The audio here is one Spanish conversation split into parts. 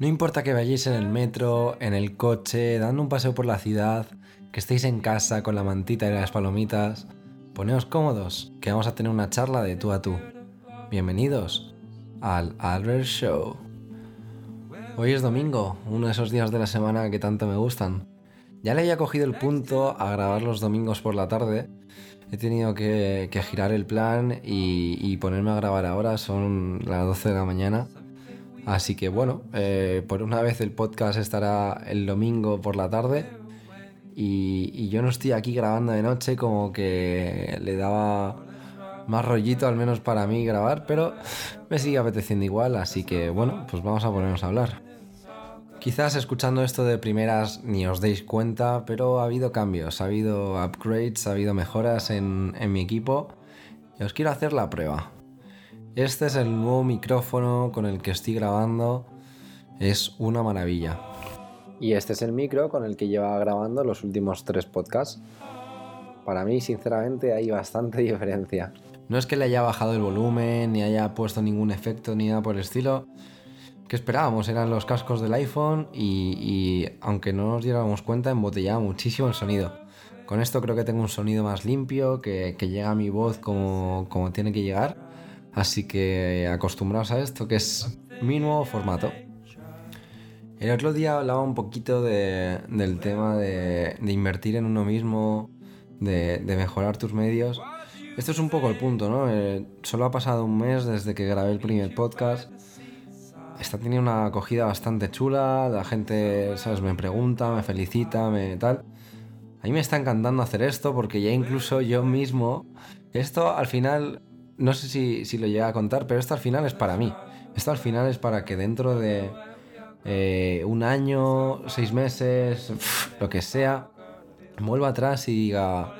No importa que vayáis en el metro, en el coche, dando un paseo por la ciudad, que estéis en casa con la mantita y las palomitas, poneos cómodos, que vamos a tener una charla de tú a tú. Bienvenidos al Albert Show. Hoy es domingo, uno de esos días de la semana que tanto me gustan. Ya le había cogido el punto a grabar los domingos por la tarde. He tenido que, girar el plan y, y ponerme a grabar ahora, son las 12 de la mañana Así que bueno, eh, por una vez el podcast estará el domingo por la tarde y, yo no estoy aquí grabando de noche como que le daba más rollito al menos para mí grabar, pero me sigue apeteciendo igual, así que bueno, pues vamos a ponernos a hablar. Quizás escuchando esto de primeras ni os deis cuenta, pero ha habido cambios, ha habido upgrades, ha habido mejoras en, en mi equipo y os quiero hacer la prueba. Este es el nuevo micrófono con el que estoy grabando. Es una maravilla. Y este es el micro con el que lleva grabando los últimos tres podcasts. Para mí, sinceramente, hay bastante diferencia. No es que le haya bajado el volumen, ni haya puesto ningún efecto, ni nada por el estilo. Que esperábamos, eran los cascos del iPhone y, aunque no nos diéramos cuenta, embotellaba muchísimo el sonido. Con esto creo que tengo un sonido más limpio, que, llega a mi voz como, como tiene que llegar Así que acostumbraos a esto, que es mi nuevo formato. El otro día hablaba un poquito del tema de, invertir en uno mismo, de, mejorar tus medios. Esto es un poco el punto, ¿no? Eh, solo ha pasado un mes desde que grabé el primer podcast. Está teniendo una acogida bastante chula, la gente, ¿sabes? Me pregunta, me felicita, me tal. A mí me está encantando hacer esto porque ya incluso yo mismo, esto al final no sé si, lo llega a contar, pero esto al final es para mí. Esto al final es para que dentro de eh, un año, seis meses, lo que sea, vuelva atrás y diga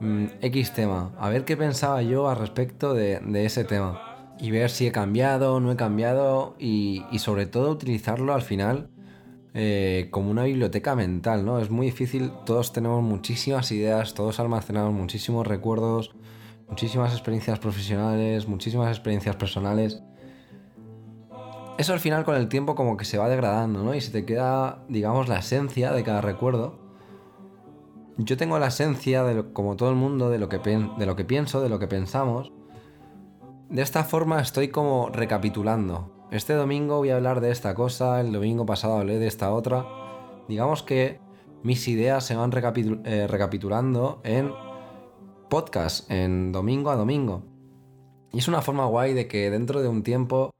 mm, X tema, a ver qué pensaba yo al respecto de, ese tema. Y ver si he cambiado, no he cambiado y, sobre todo utilizarlo al final eh, como una biblioteca mental, ¿no? Es muy difícil, todos tenemos muchísimas ideas, todos almacenamos muchísimos recuerdos, muchísimas experiencias profesionales, muchísimas experiencias personales. Eso al final con el tiempo como que se va degradando, ¿no? Y se te queda, digamos, la esencia de cada recuerdo. Yo tengo la esencia, de como todo el mundo, de lo, que de lo que pienso, de lo que pensamos. De esta forma estoy como recapitulando. Este domingo voy a hablar de esta cosa, el domingo pasado hablé de esta otra. Digamos que mis ideas se van eh, recapitulando en podcast en domingo a domingo. Y es una forma guay de que dentro de un tiempo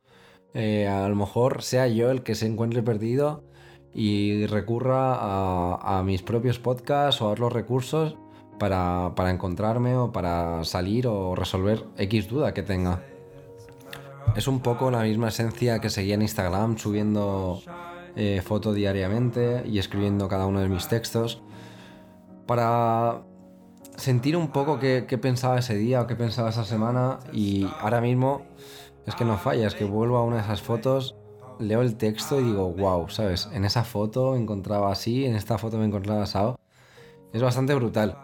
eh, a lo mejor sea yo el que se encuentre perdido y recurra a, mis propios podcasts o a los recursos para, encontrarme o para salir o resolver X duda que tenga. Es un poco la misma esencia que seguía en Instagram subiendo eh, foto diariamente y escribiendo cada uno de mis textos para sentir un poco qué, pensaba ese día o qué pensaba esa semana y ahora mismo es que no falla, es que vuelvo a una de esas fotos, leo el texto y digo, wow, ¿sabes? En esa foto me encontraba así, en esta foto me encontraba asado. Es bastante brutal.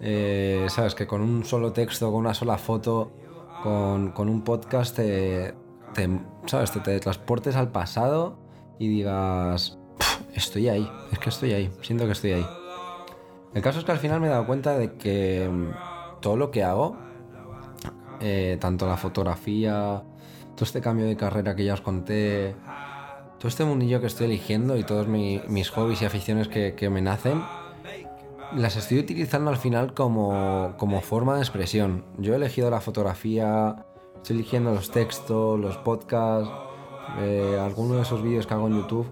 Eh, ¿Sabes? Que con un solo texto, con una sola foto, con, un podcast, te, ¿sabes? Te, te transportes al pasado y digas, estoy ahí, es que estoy ahí, siento que estoy ahí. El caso es que al final me he dado cuenta de que mm, todo lo que hago, eh, tanto la fotografía, todo este cambio de carrera que ya os conté, todo este mundillo que estoy eligiendo y todos mis hobbies y aficiones que, me nacen, las estoy utilizando al final como, forma de expresión. Yo he elegido la fotografía, estoy eligiendo los textos, los podcasts, eh, algunos de esos vídeos que hago en YouTube.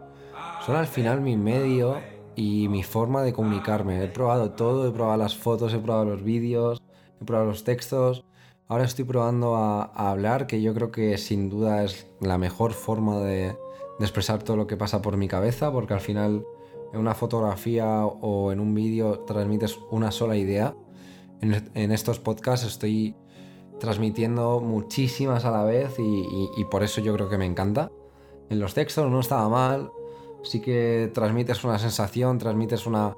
Son al final mi medio y mi forma de comunicarme. He probado todo, he probado las fotos, he probado los vídeos, he probado los textos. Ahora estoy probando a, hablar, que yo creo que sin duda es la mejor forma de, expresar todo lo que pasa por mi cabeza, porque al final en una fotografía o en un vídeo transmites una sola idea. En, estos podcasts estoy transmitiendo muchísimas a la vez y por eso yo creo que me encanta. En los textos no estaba mal, sí que transmites una sensación, transmites una,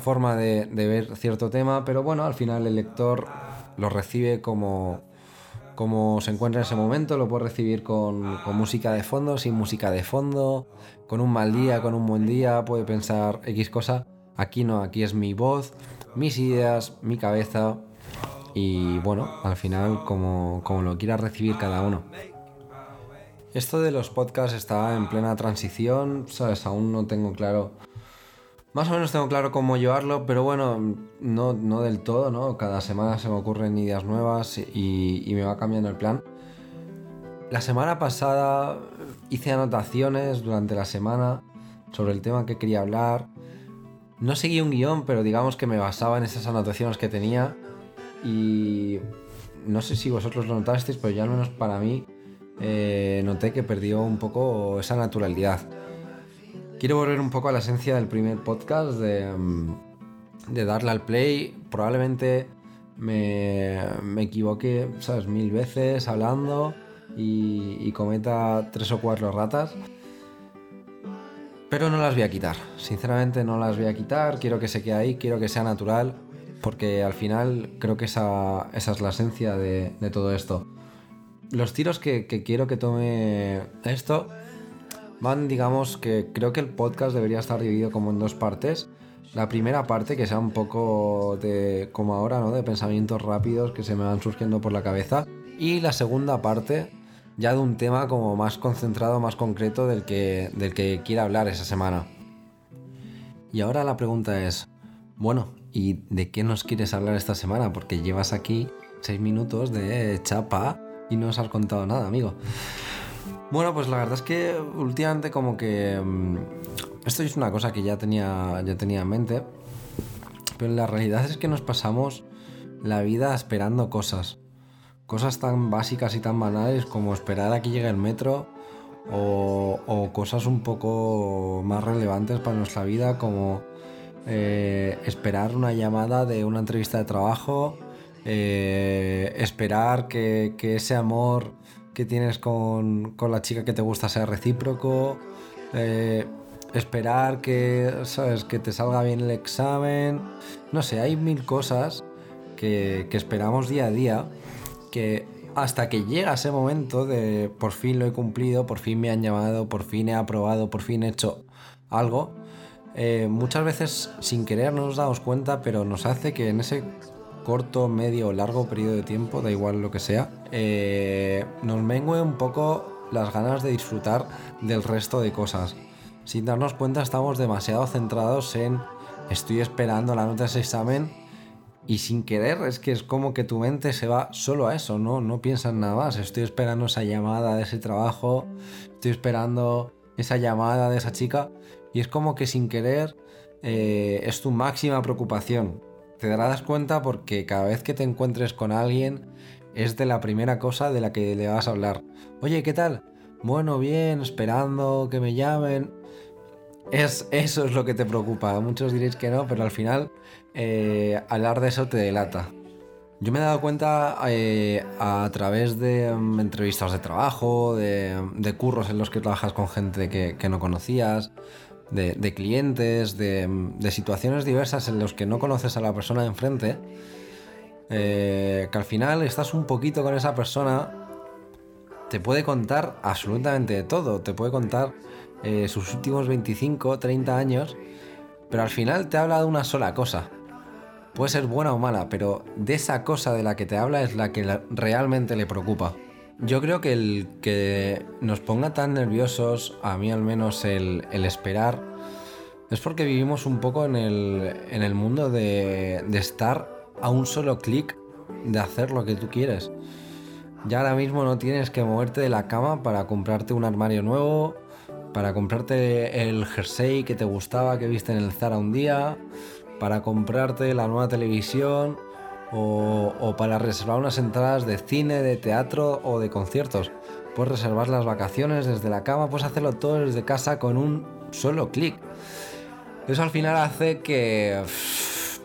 forma de, ver cierto tema, pero bueno, al final el lector lo recibe como, como se encuentra en ese momento, lo puedo recibir con, con, música de fondo, sin música de fondo, con un mal día, con un buen día, puede pensar X cosa. Aquí no, aquí es mi voz, mis ideas, mi cabeza y bueno, al final como, como lo quiera recibir cada uno. Esto de los podcasts está en plena transición, ¿sabes? Aún no tengo claro más o menos tengo claro cómo llevarlo, pero bueno, no, no del todo, ¿no? Cada semana se me ocurren ideas nuevas y, me va cambiando el plan. La semana pasada hice anotaciones durante la semana sobre el tema que quería hablar. No seguí un guion, pero digamos que me basaba en esas anotaciones que tenía. Y no sé si vosotros lo notasteis, pero ya al menos para mí eh, noté que perdió un poco esa naturalidad. Quiero volver un poco a la esencia del primer podcast, de, mm, darle al play. Probablemente me, me equivoque, ¿sabes? Mil veces hablando y, cometa tres o cuatro ratas. Pero no las voy a quitar. Sinceramente no las voy a quitar. Quiero que se quede ahí, quiero que sea natural. Porque al final creo que esa, es la esencia de, todo esto. Los tiros que, que quiero que tome esto van, digamos, que creo que el podcast debería estar dividido como en dos partes. La primera parte, que sea un poco de, como ahora, ¿no? De pensamientos rápidos que se me van surgiendo por la cabeza. Y la segunda parte, ya de un tema como más concentrado, más concreto del que, del que quiera hablar esa semana. Y ahora la pregunta es, bueno, ¿y de qué nos quieres hablar esta semana? Porque llevas aquí seis minutos de chapa y no os has contado nada, amigo. Bueno, pues la verdad es que últimamente como que... Mm, esto es una cosa que ya tenía, ya tenía en mente, pero la realidad es que nos pasamos la vida esperando cosas. Cosas tan básicas y tan banales como esperar a que llegue el metro o, cosas un poco más relevantes para nuestra vida como eh, esperar una llamada de una entrevista de trabajo, eh, esperar que, que ese amor que tienes con, la chica que te gusta sea recíproco, eh, esperar que, ¿sabes? que te salga bien el examen, no sé, hay mil cosas que, esperamos día a día que hasta que llega ese momento de por fin lo he cumplido, por fin me han llamado, por fin he aprobado, por fin he hecho algo, eh, muchas veces sin querer no nos damos cuenta, pero nos hace que en ese corto, medio o largo periodo de tiempo, da igual lo que sea, eh, nos mengue un poco las ganas de disfrutar del resto de cosas. Sin darnos cuenta estamos demasiado centrados en estoy esperando la nota de ese examen y sin querer es que es como que tu mente se va solo a eso, ¿no? No piensas nada más. Estoy esperando esa llamada de ese trabajo, estoy esperando esa llamada de esa chica y es como que sin querer eh, es tu máxima preocupación te darás cuenta porque cada vez que te encuentres con alguien es de la primera cosa de la que le vas a hablar. Oye, ¿qué tal? Bueno, bien, esperando que me llamen. Es, eso es lo que te preocupa. Muchos diréis que no, pero al final eh, hablar de eso te delata. Yo me he dado cuenta eh, a través de mm, entrevistas de trabajo, de, curros en los que trabajas con gente que no conocías, de, clientes, de, situaciones diversas en los que no conoces a la persona de enfrente, eh, que al final estás un poquito con esa persona, te puede contar absolutamente de todo, te puede contar eh, sus últimos 25, 30 años, pero al final te habla de una sola cosa. Puede ser buena o mala, pero de esa cosa de la que te habla es la que realmente le preocupa. Yo creo que el que nos ponga tan nerviosos, a mí al menos el, esperar, es porque vivimos un poco en el, mundo de, estar a un solo clic de hacer lo que tú quieres. Ya ahora mismo no tienes que moverte de la cama para comprarte un armario nuevo, para comprarte el jersey que te gustaba que viste en el Zara un día, para comprarte la nueva televisión o, para reservar unas entradas de cine, de teatro o de conciertos. Puedes reservar las vacaciones desde la cama, puedes hacerlo todo desde casa con un solo clic. Eso al final hace que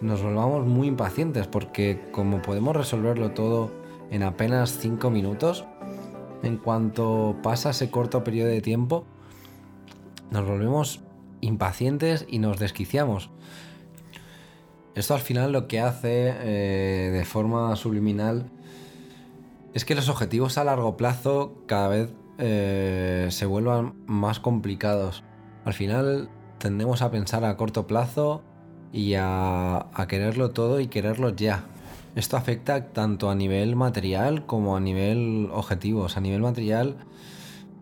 nos volvamos muy impacientes porque como podemos resolverlo todo en apenas 5 minutos, en cuanto pasa ese corto periodo de tiempo, nos volvemos impacientes y nos desquiciamos. Esto al final lo que hace eh, de forma subliminal es que los objetivos a largo plazo cada vez eh, se vuelvan más complicados. Al final tendemos a pensar a corto plazo y a, quererlo todo y quererlo ya. Esto afecta tanto a nivel material como a nivel objetivos. A nivel material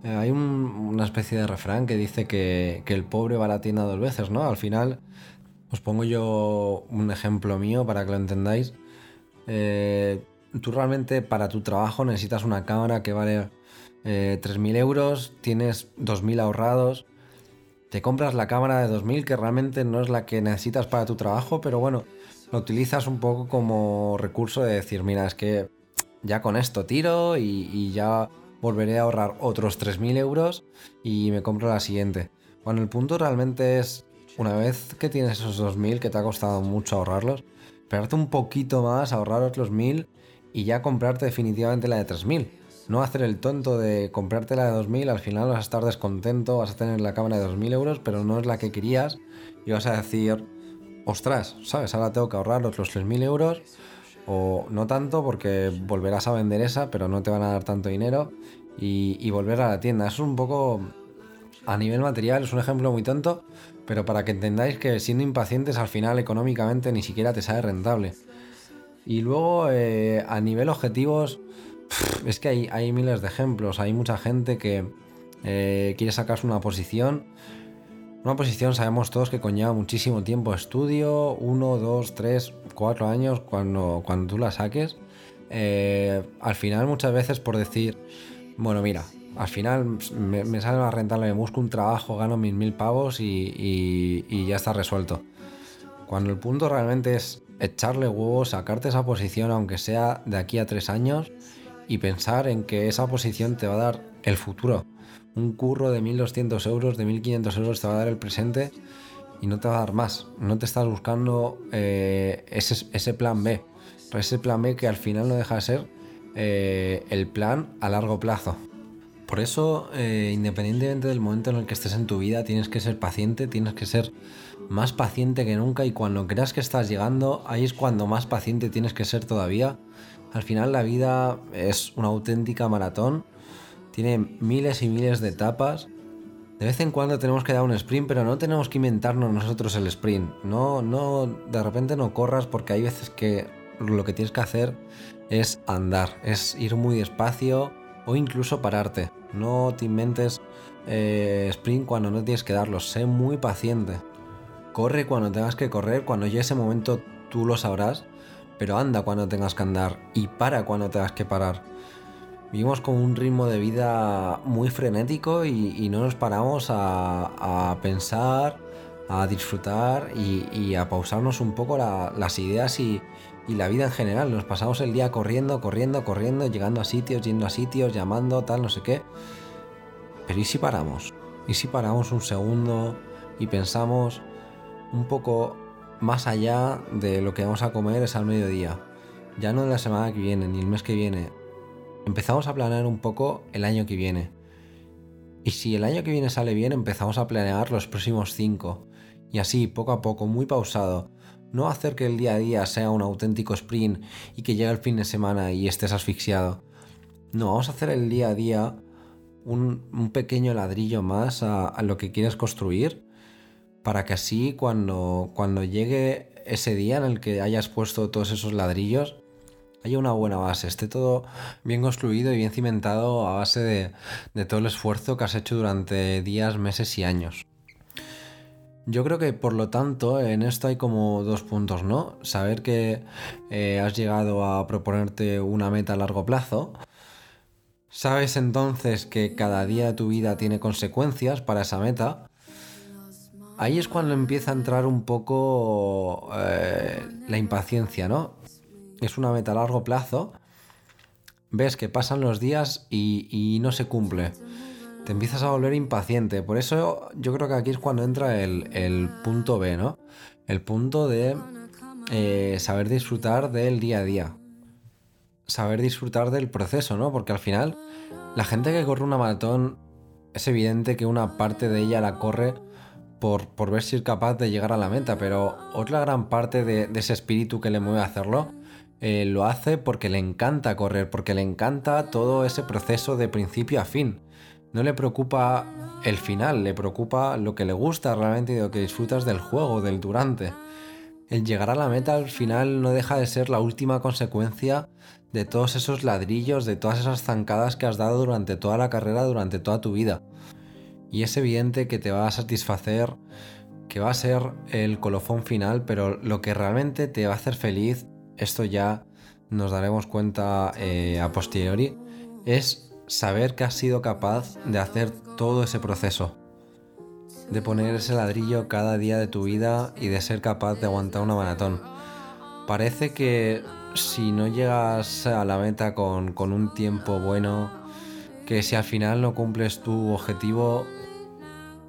eh, hay una especie de refrán que dice que, el pobre va a la tienda dos veces, ¿no? Al final, os pongo yo un ejemplo mío para que lo entendáis. Eh, tú realmente para tu trabajo necesitas una cámara que vale 3.000 euros, tienes 2.000 ahorrados te compras la cámara de 2000 que realmente no es la que necesitas para tu trabajo, pero bueno, lo utilizas un poco como recurso de decir, mira, es que ya con esto tiro y, ya volveré a ahorrar otros 3.000 euros y me compro la siguiente. Bueno, el punto realmente es, una vez que tienes esos 2.000 que te ha costado mucho ahorrarlos, esperarte un poquito más, ahorrar otros 1.000 y ya comprarte definitivamente la de 3.000 no hacer el tonto de comprarte la de 2000, al final vas a estar descontento, vas a tener la cámara de 2000 euros, pero no es la que querías y vas a decir, ostras, ¿sabes? Ahora tengo que ahorrar otros 3000 euros o no tanto porque volverás a vender esa, pero no te van a dar tanto dinero y, volver a la tienda. Es un poco a nivel material, es un ejemplo muy tonto, pero para que entendáis que siendo impacientes al final económicamente ni siquiera te sale rentable. Y luego eh, a nivel objetivos es que hay, hay miles de ejemplos. Hay mucha gente que eh, quiere sacarse una posición. Una posición sabemos todos que conlleva muchísimo tiempo de estudio, uno, dos, tres, cuatro años cuando, cuando tú la saques. Eh, al final muchas veces por decir, bueno mira, al final me, sale más rentable, me busco un trabajo, gano mis mil pavos y, ya está resuelto. Cuando el punto realmente es echarle huevos, sacarte esa posición aunque sea de aquí a tres años y pensar en que esa posición te va a dar el futuro. Un curro de 1.200 euros, de 1.500 euros te va a dar el presente y no te va a dar más. No te estás buscando eh, ese, plan B. Ese plan B que al final no deja de ser eh, el plan a largo plazo. Por eso, eh, independientemente del momento en el que estés en tu vida, tienes que ser paciente, tienes que ser más paciente que nunca y cuando creas que estás llegando, ahí es cuando más paciente tienes que ser todavía al final la vida es una auténtica maratón, tiene miles y miles de etapas. De vez en cuando tenemos que dar un sprint, pero no tenemos que inventarnos nosotros el sprint. No, no, de repente no corras porque hay veces que lo que tienes que hacer es andar, es ir muy despacio o incluso pararte. No te inventes eh, sprint cuando no tienes que darlo, sé muy paciente. Corre cuando tengas que correr, cuando llegue ese momento tú lo sabrás pero anda cuando tengas que andar y para cuando tengas que parar. Vivimos con un ritmo de vida muy frenético y, no nos paramos a, pensar, a disfrutar y, a pausarnos un poco las ideas y, la vida en general. Nos pasamos el día corriendo, corriendo, corriendo, llegando a sitios, yendo a sitios, llamando, tal, no sé qué. Pero ¿y si paramos? ¿Y si paramos un segundo y pensamos un poco más allá de lo que vamos a comer es al mediodía. Ya no en la semana que viene, ni el mes que viene. Empezamos a planear un poco el año que viene. Y si el año que viene sale bien, empezamos a planear los próximos cinco. Y así, poco a poco, muy pausado. No hacer que el día a día sea un auténtico sprint y que llegue el fin de semana y estés asfixiado. No, vamos a hacer el día a día un, pequeño ladrillo más a lo que quieres construir para que así cuando, cuando llegue ese día en el que hayas puesto todos esos ladrillos, haya una buena base, esté todo bien construido y bien cimentado a base de, todo el esfuerzo que has hecho durante días, meses y años. Yo creo que por lo tanto en esto hay como dos puntos, ¿no? Saber que eh, has llegado a proponerte una meta a largo plazo. Sabes entonces que cada día de tu vida tiene consecuencias para esa meta ahí es cuando empieza a entrar un poco eh, la impaciencia, ¿no? Es una meta a largo plazo. Ves que pasan los días y, no se cumple. Te empiezas a volver impaciente. Por eso yo creo que aquí es cuando entra el, punto B, ¿no? El punto de eh, saber disfrutar del día a día. Saber disfrutar del proceso, ¿no? Porque al final, la gente que corre una maratón, es evidente que una parte de ella la corre por, ver si es capaz de llegar a la meta, pero otra gran parte de, ese espíritu que le mueve a hacerlo eh, lo hace porque le encanta correr, porque le encanta todo ese proceso de principio a fin. No le preocupa el final, le preocupa lo que le gusta realmente y lo que disfrutas del juego, del durante. El llegar a la meta al final no deja de ser la última consecuencia de todos esos ladrillos, de todas esas zancadas que has dado durante toda la carrera, durante toda tu vida. Y es evidente que te va a satisfacer, que va a ser el colofón final, pero lo que realmente te va a hacer feliz, esto ya nos daremos cuenta eh, a posteriori, es saber que has sido capaz de hacer todo ese proceso de poner ese ladrillo cada día de tu vida y de ser capaz de aguantar una maratón. Parece que si no llegas a la meta con, un tiempo bueno, que si al final no cumples tu objetivo,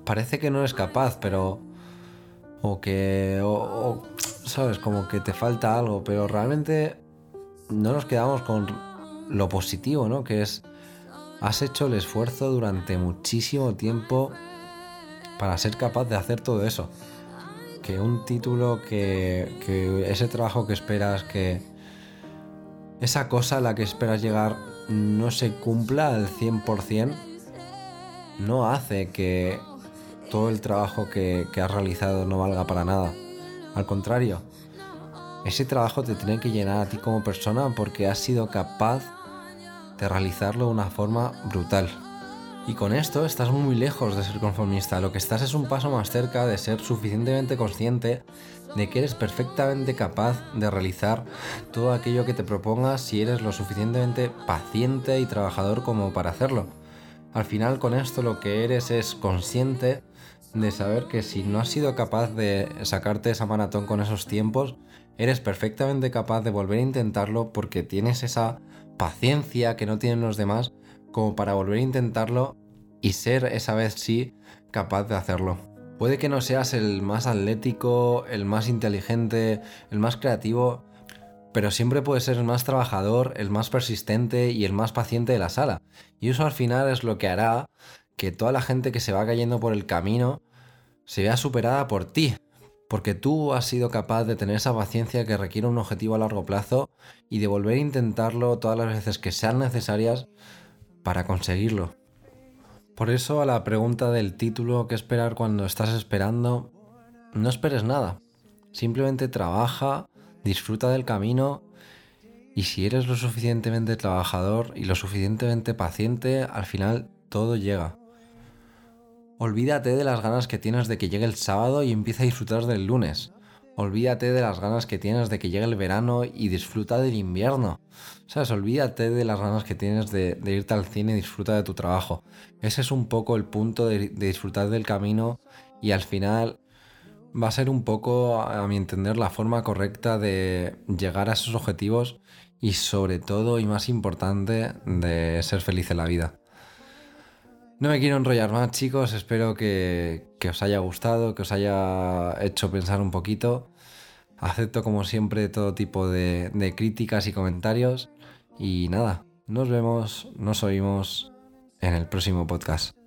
parece que no eres capaz, pero... O que... ¿Sabes? Como que te falta algo, pero realmente no nos quedamos con lo positivo, ¿no? Que es... Has hecho el esfuerzo durante muchísimo tiempo para ser capaz de hacer todo eso. Que un título, que, que ese trabajo que esperas, que esa cosa a la que esperas llegar no se cumpla al 100%, no hace que todo el trabajo que, que has realizado no valga para nada. Al contrario, ese trabajo te tiene que llenar a ti como persona porque has sido capaz de realizarlo de una forma brutal. Y con esto estás muy lejos de ser conformista, lo que estás es un paso más cerca de ser suficientemente consciente de que eres perfectamente capaz de realizar todo aquello que te propongas si eres lo suficientemente paciente y trabajador como para hacerlo. Al final con esto lo que eres es consciente de saber que si no has sido capaz de sacarte esa maratón con esos tiempos, eres perfectamente capaz de volver a intentarlo porque tienes esa paciencia que no tienen los demás como para volver a intentarlo y ser esa vez sí capaz de hacerlo. Puede que no seas el más atlético, el más inteligente, el más creativo, pero siempre puedes ser el más trabajador, el más persistente y el más paciente de la sala. Y eso al final es lo que hará que toda la gente que se va cayendo por el camino se vea superada por ti. Porque tú has sido capaz de tener esa paciencia que requiere un objetivo a largo plazo y de volver a intentarlo todas las veces que sean necesarias para conseguirlo. Por eso a la pregunta del título ¿qué esperar cuando estás esperando? No esperes nada. Simplemente trabaja, disfruta del camino y si eres lo suficientemente trabajador y lo suficientemente paciente, al final todo llega. Olvídate de las ganas que tienes de que llegue el sábado y empieza a disfrutar del lunes. Olvídate de las ganas que tienes de que llegue el verano y disfruta del invierno. ¿Sabes? Olvídate de las ganas que tienes de, irte al cine y disfruta de tu trabajo. Ese es un poco el punto de, disfrutar del camino y al final va a ser un poco, a mi entender, la forma correcta de llegar a esos objetivos y sobre todo y más importante de ser feliz en la vida. No me quiero enrollar más, chicos. Espero que, os haya gustado, que os haya hecho pensar un poquito. Acepto, como siempre, todo tipo de, de críticas y comentarios. Y nada, nos vemos, nos oímos en el próximo podcast.